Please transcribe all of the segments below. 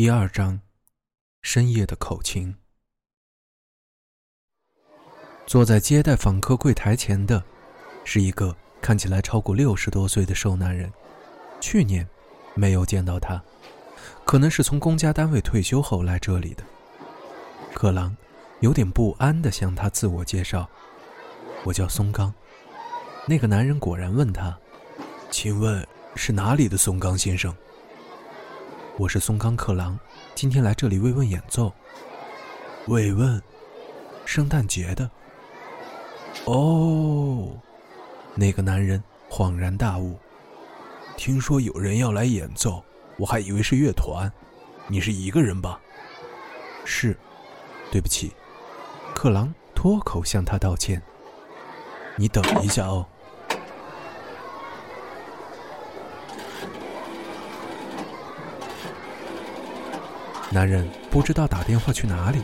第二章：深夜的口琴。坐在接待访客柜台前的。是一个看起来超过六十多岁的瘦男人，去年没有见到他，可能是从公家单位退休后来这里的。克郎有点不安地向他自我介绍：“我叫松冈。”那个男人果然问他：“请问是哪里的松冈先生？”“我是松冈克郎，今天来这里慰问演奏。”“慰问？圣诞节的？”“哦。”那个男人恍然大悟，听说有人要来演奏，我还以为是乐团。你是一个人吧？是，对不起。克郎脱口向他道歉。你等一下哦。男人不知道打电话去哪里，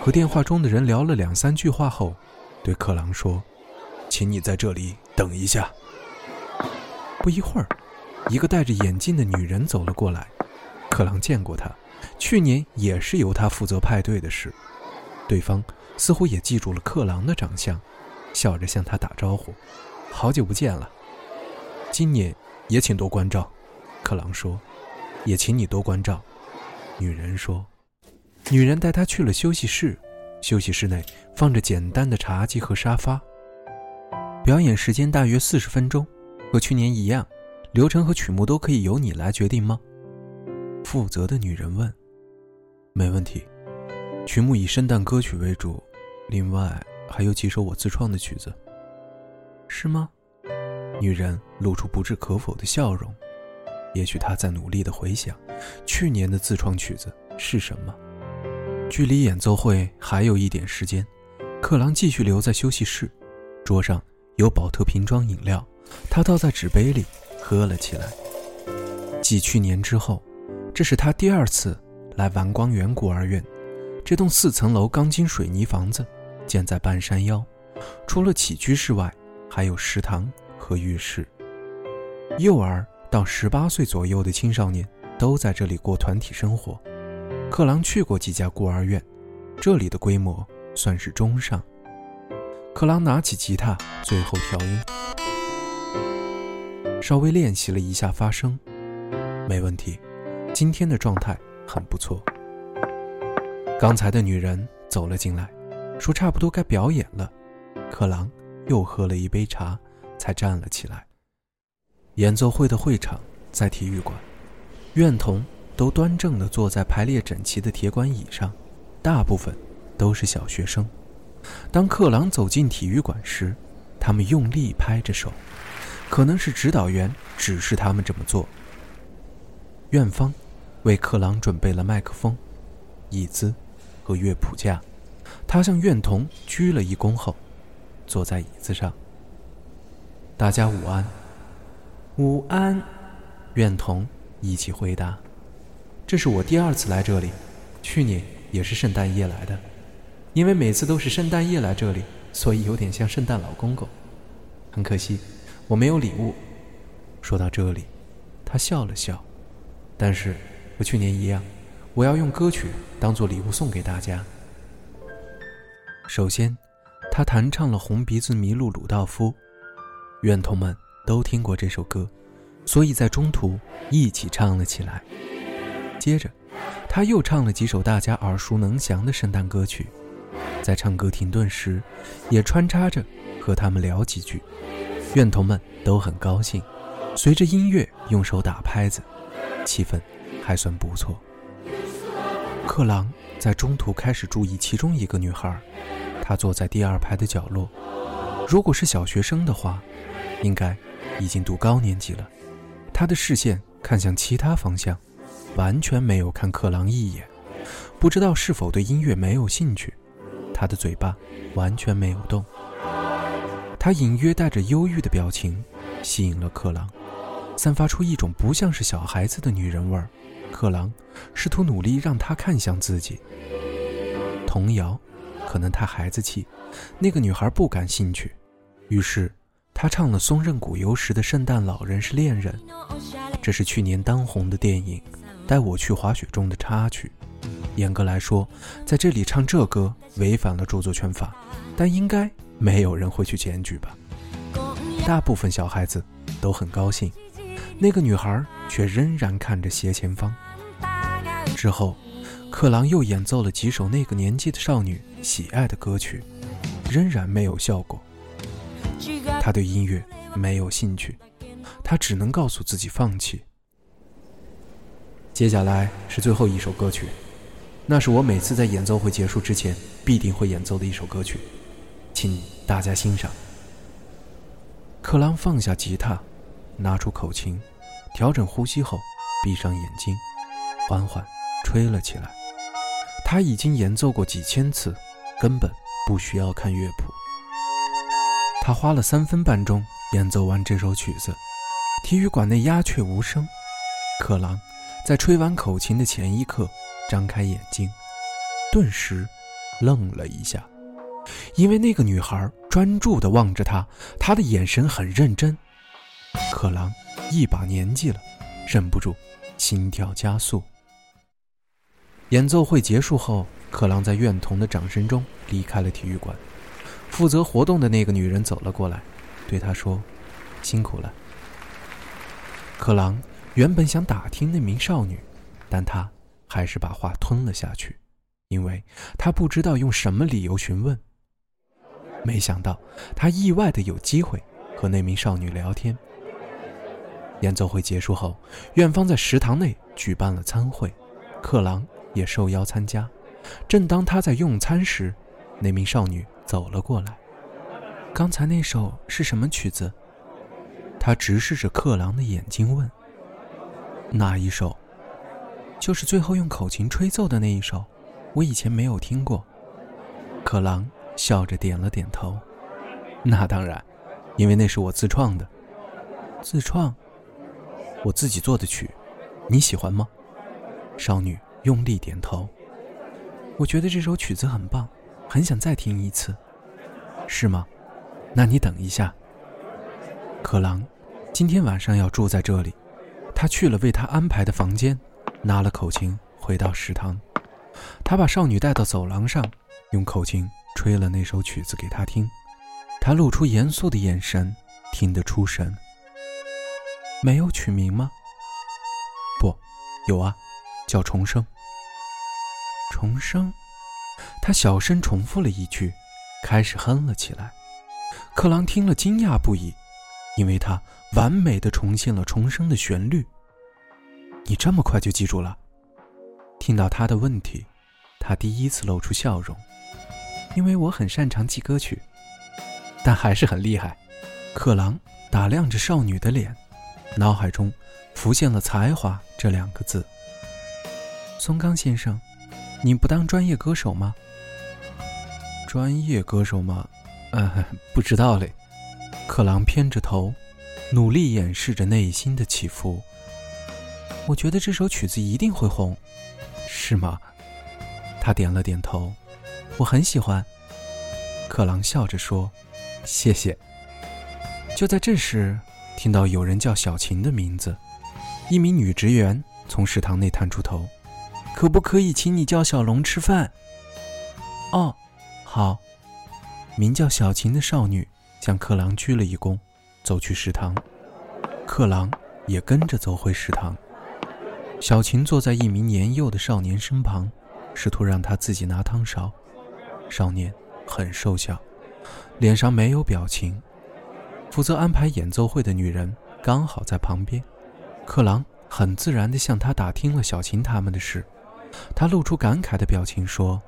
和电话中的人聊了两三句话后，对克朗说。请你在这里等一下。不一会儿，一个戴着眼镜的女人走了过来。克朗见过她，去年也是由她负责派对的事。对方似乎也记住了克朗的长相，笑着向他打招呼：“好久不见了。”今年也请多关照。克朗说：“也请你多关照。”女人说：“女人带他去了休息室。休息室内放着简单的茶几和沙发。”表演时间大约四十分钟，和去年一样，流程和曲目都可以由你来决定吗？负责的女人问。没问题，曲目以圣诞歌曲为主，另外还有几首我自创的曲子。是吗？女人露出不置可否的笑容，也许他在努力的回想，去年的自创曲子是什么。距离演奏会还有一点时间，克朗继续留在休息室，桌上。有宝特瓶装饮料，他倒在纸杯里喝了起来。继去年之后，这是他第二次来完光园孤儿院。这栋四层楼钢筋水泥房子建在半山腰，除了起居室外，还有食堂和浴室。幼儿到十八岁左右的青少年都在这里过团体生活。克朗去过几家孤儿院，这里的规模算是中上。克朗拿起吉他，最后调音，稍微练习了一下发声，没问题。今天的状态很不错。刚才的女人走了进来，说差不多该表演了。克朗又喝了一杯茶，才站了起来。演奏会的会场在体育馆，院童都端正地坐在排列整齐的铁管椅上，大部分都是小学生。当克朗走进体育馆时，他们用力拍着手，可能是指导员指示他们这么做。院方为克朗准备了麦克风、椅子和乐谱架，他向院童鞠了一躬后，坐在椅子上。大家午安，午安，愿童一起回答。这是我第二次来这里，去年也是圣诞夜来的。因为每次都是圣诞夜来这里，所以有点像圣诞老公公。很可惜，我没有礼物。说到这里，他笑了笑。但是和去年一样，我要用歌曲当做礼物送给大家。首先，他弹唱了《红鼻子麋鹿鲁道夫》，愿童们都听过这首歌，所以在中途一起唱了起来。接着，他又唱了几首大家耳熟能详的圣诞歌曲，在唱歌停顿时，也穿插着和他们聊几句。院童们都很高兴，随着音乐用手打拍子，气氛还算不错。克朗在中途开始注意其中一个女孩，她坐在第二排的角落。如果是小学生的话，应该已经读高年级了。他的视线看向其他方向，完全没有看克朗一眼。不知道是否对音乐没有兴趣，他的嘴巴完全没有动。他隐约带着忧郁的表情，吸引了克朗，散发出一种不像是小孩子的女人味儿。克朗试图努力让他看向自己。童谣可能太孩子气，那个女孩不感兴趣，于是他唱了松任谷由实的《圣诞老人是恋人》，这是去年当红的电影《带我去滑雪》中的插曲。严格来说，在这里唱这歌违反了著作权法，但应该没有人会去检举吧？大部分小孩子都很高兴。那个女孩却仍然看着斜前方。之后，克朗又演奏了几首那个年纪的少女喜爱的歌曲，仍然没有效果。他对音乐没有兴趣，他只能告诉自己放弃。接下来是最后一首歌曲，那是我每次在演奏会结束之前必定会演奏的一首歌曲，请大家欣赏。克朗放下吉他。拿出口琴，调整呼吸后，闭上眼睛，缓缓吹了起来。他已经演奏过几千次，根本不需要看乐谱。他花了三分半钟演奏完这首曲子。体育馆内鸦雀无声。克朗在吹完口琴的前一刻张开眼睛，顿时愣了一下，因为那个女孩专注地望着他，他的眼神很认真。克朗一把年纪了，忍不住心跳加速。演奏会结束后，克朗在院童的掌声中离开了体育馆。负责活动的那个女人走了过来，对他说：“辛苦了。”克朗原本想打听那名少女，但他还是把话吞了下去，因为他不知道用什么理由询问。没想到他意外的有机会和那名少女聊天。演奏会结束后，院方在食堂内举办了餐会，克朗也受邀参加。正当他在用餐时，那名少女走了过来。刚才那首是什么曲子？他直视着克朗的眼睛问：“哪一首？就是最后用口琴吹奏的那一首。我以前没有听过。”克朗笑着点了点头：“那当然，因为那是我自创的。自创。”我自己做的曲，你喜欢吗？少女用力点头。我觉得这首曲子很棒，很想再听一次。是吗？那你等一下。克朗今天晚上要住在这里。他去了为他安排的房间，拿了口琴回到食堂。他把少女带到走廊上，用口琴吹了那首曲子给她听。他露出严肃的眼神，听得出神。没有取名吗？不，有啊，叫重生。重生，他小声重复了一句，开始哼了起来。克朗听了惊讶不已，因为他完美的重现了重生的旋律。你这么快就记住了？听到他的问题，他第一次露出笑容，因为我很擅长记歌曲，但还是很厉害。克朗打量着少女的脸。脑海中浮现了“才华”这两个字。松冈先生，你不当专业歌手吗？专业歌手吗？呃，不知道嘞。克朗偏着头，努力掩饰着内心的起伏。我觉得这首曲子一定会红，是吗？他点了点头。我很喜欢。克朗笑着说：“谢谢。”就在这时。听到有人叫小琴的名字，一名女职员从食堂内探出头：“可不可以请你叫小龙吃饭？”“哦，好。”名叫小琴的少女向克朗鞠了一躬，走去食堂。克朗也跟着走回食堂。小琴坐在一名年幼的少年身旁，试图让他自己拿汤勺。少年很瘦小，脸上没有表情。负责安排演奏会的女人刚好在旁边，克朗很自然地向他打听了小琴他们的事。他露出感慨的表情说：“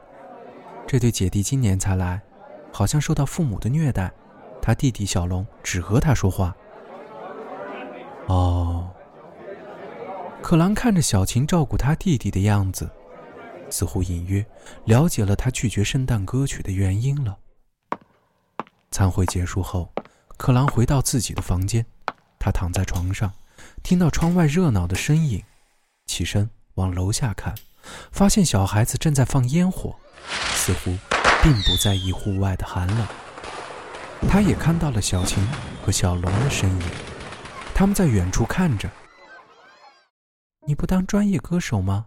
这对姐弟今年才来，好像受到父母的虐待。他弟弟小龙只和他说话。”哦。克朗看着小琴照顾他弟弟的样子，似乎隐约了解了他拒绝圣诞歌曲的原因了。餐会结束后，克朗回到自己的房间，他躺在床上，听到窗外热闹的身影，起身往楼下看，发现小孩子正在放烟火，似乎并不在意户外的寒冷。他也看到了小琴和小龙的身影，他们在远处看着。你不当专业歌手吗？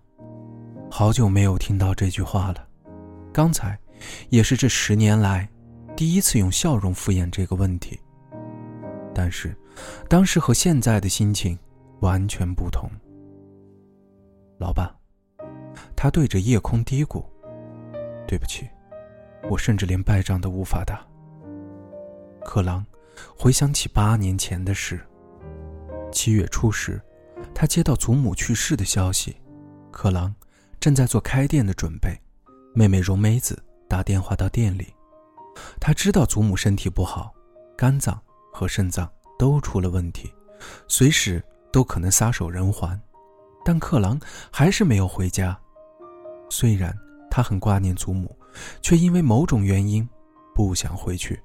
好久没有听到这句话了。刚才，也是这十年来，第一次用笑容敷衍这个问题。但是，当时和现在的心情完全不同。老爸，他对着夜空嘀咕：“对不起，我甚至连败仗都无法打。”克朗回想起八年前的事，七月初时。他接到祖母去世的消息，克朗正在做开店的准备。妹妹荣美子打电话到店里，他知道祖母身体不好，肝脏和肾脏都出了问题，随时都可能撒手人寰。但克朗还是没有回家。虽然他很挂念祖母，却因为某种原因不想回去。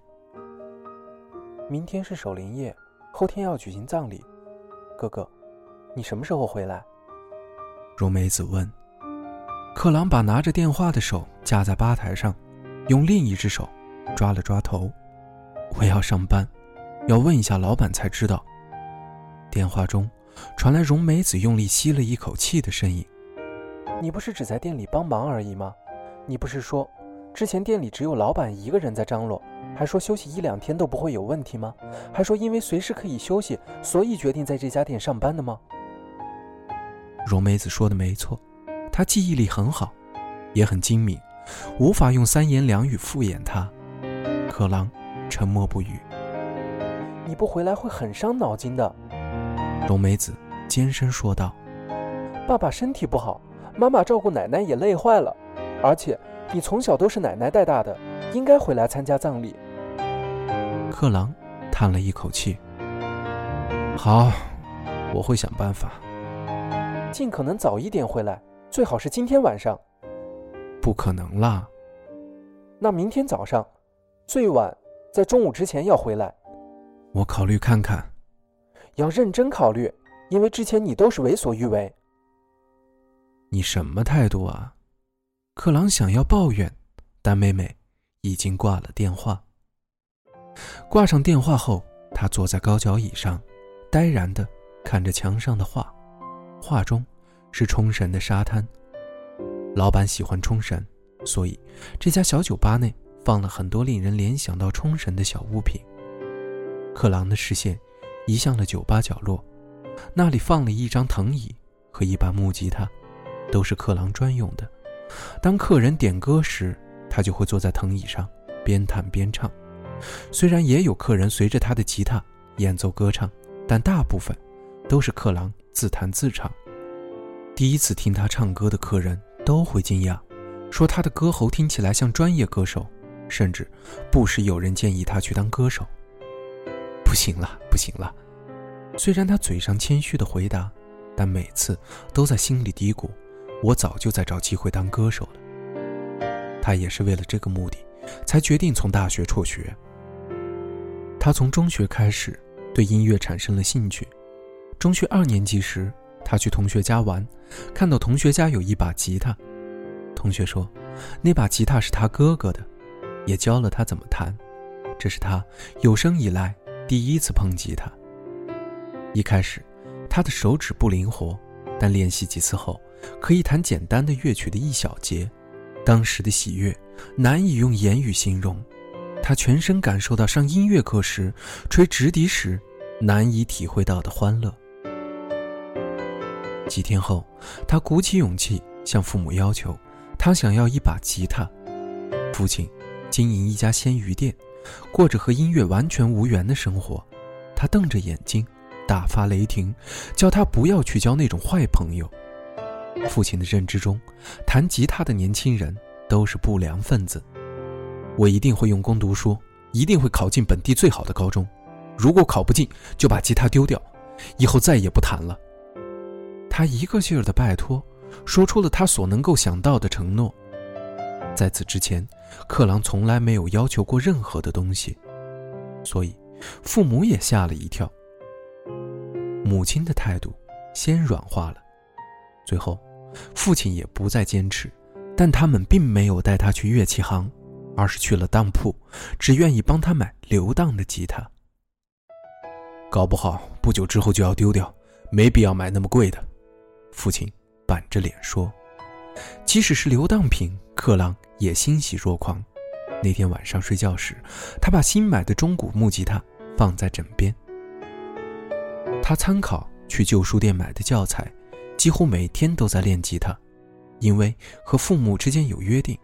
明天是守灵夜，后天要举行葬礼，哥哥。你什么时候回来？荣美子问。克朗把拿着电话的手架在吧台上，用另一只手抓了抓头。我要上班，要问一下老板才知道。电话中传来荣美子用力吸了一口气的声音。你不是只在店里帮忙而已吗？你不是说，之前店里只有老板一个人在张罗，还说休息一两天都不会有问题吗？还说因为随时可以休息，所以决定在这家店上班的吗？荣美子说的没错，她记忆力很好，也很精明，无法用三言两语敷衍她。可狼沉默不语。你不回来会很伤脑筋的，荣美子尖声说道。爸爸身体不好，妈妈照顾奶奶也累坏了，而且你从小都是奶奶带大的，应该回来参加葬礼。克朗叹了一口气。好，我会想办法。尽可能早一点回来，最好是今天晚上。不可能啦。那明天早上，最晚在中午之前要回来。我考虑看看。要认真考虑，因为之前你都是为所欲为。你什么态度啊？克朗想要抱怨，但妹妹已经挂了电话。挂上电话后，他坐在高脚椅上，呆然的看着墙上的画。画中是冲绳的沙滩。老板喜欢冲绳，所以这家小酒吧内放了很多令人联想到冲绳的小物品。克朗的视线移向了酒吧角落，那里放了一张藤椅和一把木吉他，都是克朗专用的。当客人点歌时，他就会坐在藤椅上边弹边唱。虽然也有客人随着他的吉他演奏歌唱，但大部分都是克朗。自弹自唱。第一次听他唱歌的客人都会惊讶，说他的歌喉听起来像专业歌手，甚至不时有人建议他去当歌手。不行了，不行了。虽然他嘴上谦虚的回答，但每次都在心里嘀咕：“我早就在找机会当歌手了。”他也是为了这个目的，才决定从大学辍学。他从中学开始对音乐产生了兴趣。中学二年级时，他去同学家玩，看到同学家有一把吉他。同学说，那把吉他是他哥哥的，也教了他怎么弹。这是他有生以来第一次碰吉他。一开始，他的手指不灵活，但练习几次后，可以弹简单的乐曲的一小节。当时的喜悦难以用言语形容，他全身感受到上音乐课时吹直笛时难以体会到的欢乐。几天后，他鼓起勇气向父母要求，他想要一把吉他。父亲经营一家鲜鱼店，过着和音乐完全无缘的生活。他瞪着眼睛，大发雷霆，叫他不要去交那种坏朋友。父亲的认知中，弹吉他的年轻人都是不良分子。我一定会用功读书，一定会考进本地最好的高中。如果考不进，就把吉他丢掉，以后再也不弹了。他一个劲儿的拜托，说出了他所能够想到的承诺。在此之前，克朗从来没有要求过任何的东西，所以父母也吓了一跳。母亲的态度先软化了，最后，父亲也不再坚持，但他们并没有带他去乐器行，而是去了当铺，只愿意帮他买流当的吉他。搞不好不久之后就要丢掉，没必要买那么贵的。父亲板着脸说：“即使是流当品，克朗也欣喜若狂。那天晚上睡觉时，他把新买的中古木吉他放在枕边。他参考去旧书店买的教材，几乎每天都在练吉他。因为和父母之间有约定，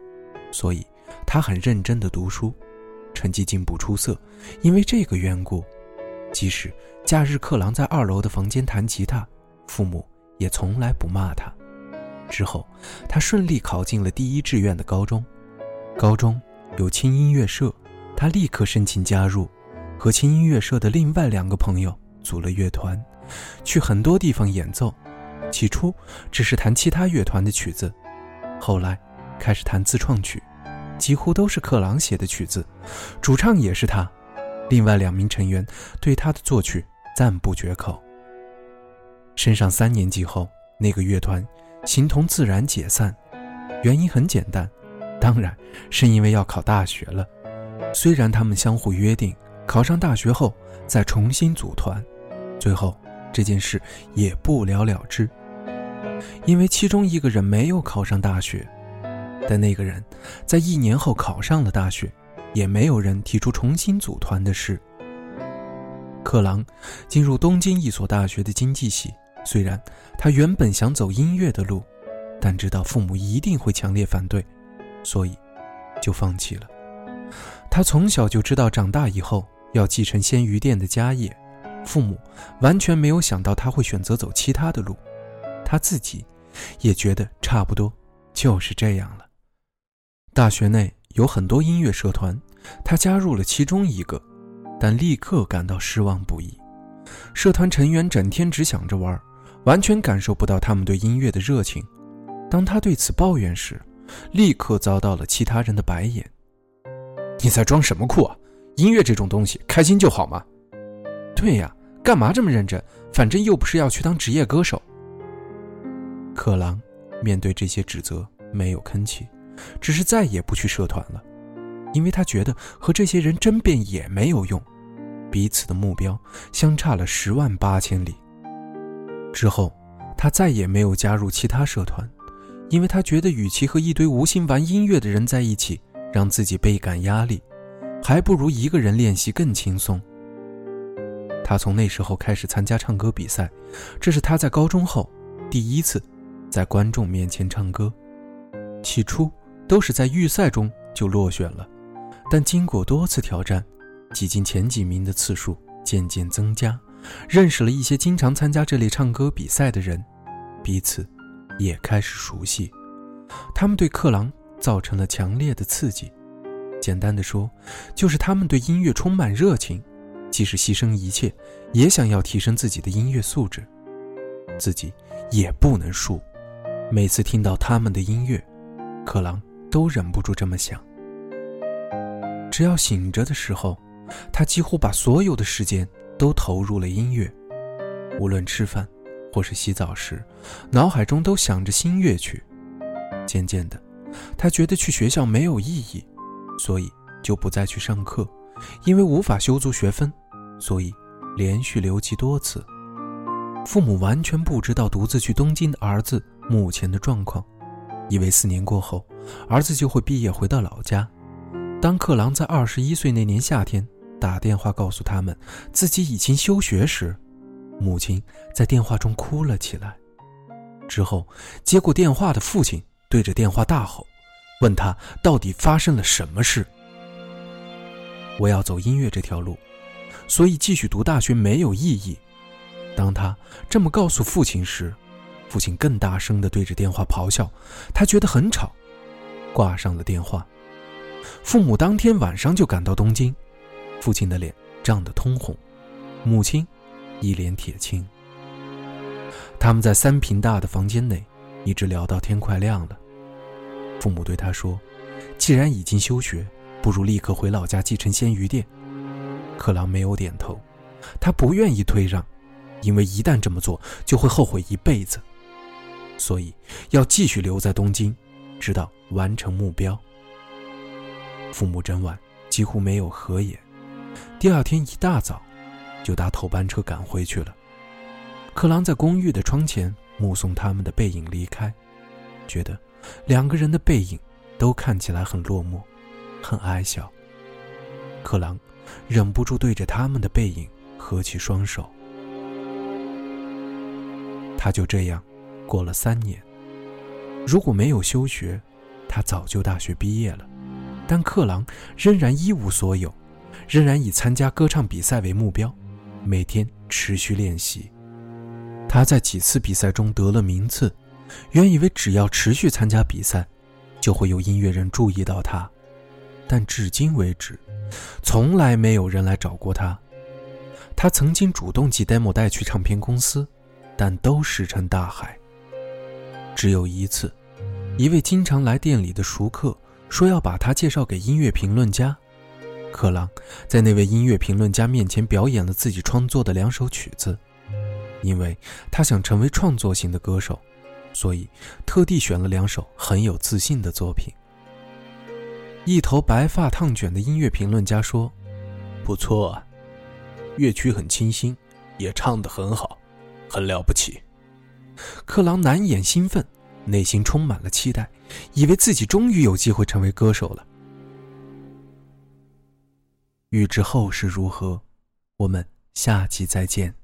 所以他很认真地读书，成绩进步出色。因为这个缘故。”即使假日克朗在二楼的房间弹吉他，父母也从来不骂他。之后，他顺利考进了第一志愿的高中。高中有轻音乐社，他立刻申请加入，和轻音乐社的另外两个朋友组了乐团，去很多地方演奏。起初只是弹其他乐团的曲子，后来开始弹自创曲，几乎都是克朗写的曲子，主唱也是他。另外两名成员对他的作曲赞不绝口。升上三年级后，那个乐团形同自然解散，原因很简单，当然是因为要考大学了。虽然他们相互约定考上大学后再重新组团，最后这件事也不了了之，因为其中一个人没有考上大学，但那个人在一年后考上了大学。也没有人提出重新组团的事。克朗进入东京一所大学的经济系，虽然他原本想走音乐的路，但知道父母一定会强烈反对，所以就放弃了。他从小就知道长大以后要继承鲜鱼店的家业，父母完全没有想到他会选择走其他的路，他自己也觉得差不多就是这样了。大学内。有很多音乐社团，他加入了其中一个，但立刻感到失望不已。社团成员整天只想着玩，完全感受不到他们对音乐的热情。当他对此抱怨时，立刻遭到了其他人的白眼：“你在装什么酷啊？音乐这种东西，开心就好嘛。”“对呀，干嘛这么认真？反正又不是要去当职业歌手。”克朗面对这些指责，没有吭气。只是再也不去社团了，因为他觉得和这些人争辩也没有用，彼此的目标相差了十万八千里。之后，他再也没有加入其他社团，因为他觉得与其和一堆无心玩音乐的人在一起，让自己倍感压力，还不如一个人练习更轻松。他从那时候开始参加唱歌比赛，这是他在高中后第一次在观众面前唱歌。起初。都是在预赛中就落选了，但经过多次挑战，挤进前几名的次数渐渐增加，认识了一些经常参加这类唱歌比赛的人，彼此也开始熟悉。他们对克朗造成了强烈的刺激。简单的说，就是他们对音乐充满热情，即使牺牲一切，也想要提升自己的音乐素质，自己也不能输。每次听到他们的音乐，克朗。都忍不住这么想。只要醒着的时候，他几乎把所有的时间都投入了音乐，无论吃饭或是洗澡时，脑海中都想着新乐曲。渐渐的，他觉得去学校没有意义，所以就不再去上课，因为无法修足学分，所以连续留级多次。父母完全不知道独自去东京的儿子目前的状况。以为四年过后，儿子就会毕业回到老家。当克朗在二十一岁那年夏天打电话告诉他们自己已经休学时，母亲在电话中哭了起来。之后，接过电话的父亲对着电话大吼，问他到底发生了什么事。我要走音乐这条路，所以继续读大学没有意义。当他这么告诉父亲时，父亲更大声地对着电话咆哮，他觉得很吵，挂上了电话。父母当天晚上就赶到东京，父亲的脸涨得通红，母亲一脸铁青。他们在三平大的房间内一直聊到天快亮了。父母对他说：“既然已经休学，不如立刻回老家继承鲜鱼店。”克朗没有点头，他不愿意退让，因为一旦这么做就会后悔一辈子，所以要继续留在东京，直到完成目标。父母整晚几乎没有合眼，第二天一大早就搭头班车赶回去了。克朗在公寓的窗前目送他们的背影离开，觉得两个人的背影都看起来很落寞，很矮小。克朗忍不住对着他们的背影合起双手。他就这样过了三年。如果没有休学，他早就大学毕业了。但克朗仍然一无所有，仍然以参加歌唱比赛为目标，每天持续练习。他在几次比赛中得了名次，原以为只要持续参加比赛，就会有音乐人注意到他，但至今为止，从来没有人来找过他。他曾经主动寄 demo 带去唱片公司，但都石沉大海。只有一次，一位经常来店里的熟客说要把他介绍给音乐评论家，克朗在那位音乐评论家面前表演了自己创作的两首曲子。因为他想成为创作型的歌手，所以特地选了两首很有自信的作品。一头白发烫卷的音乐评论家说：“不错啊，乐曲很清新，也唱得很好，很了不起。”克朗难掩兴奋，内心充满了期待，以为自己终于有机会成为歌手了。欲知后事如何，我们下期再见。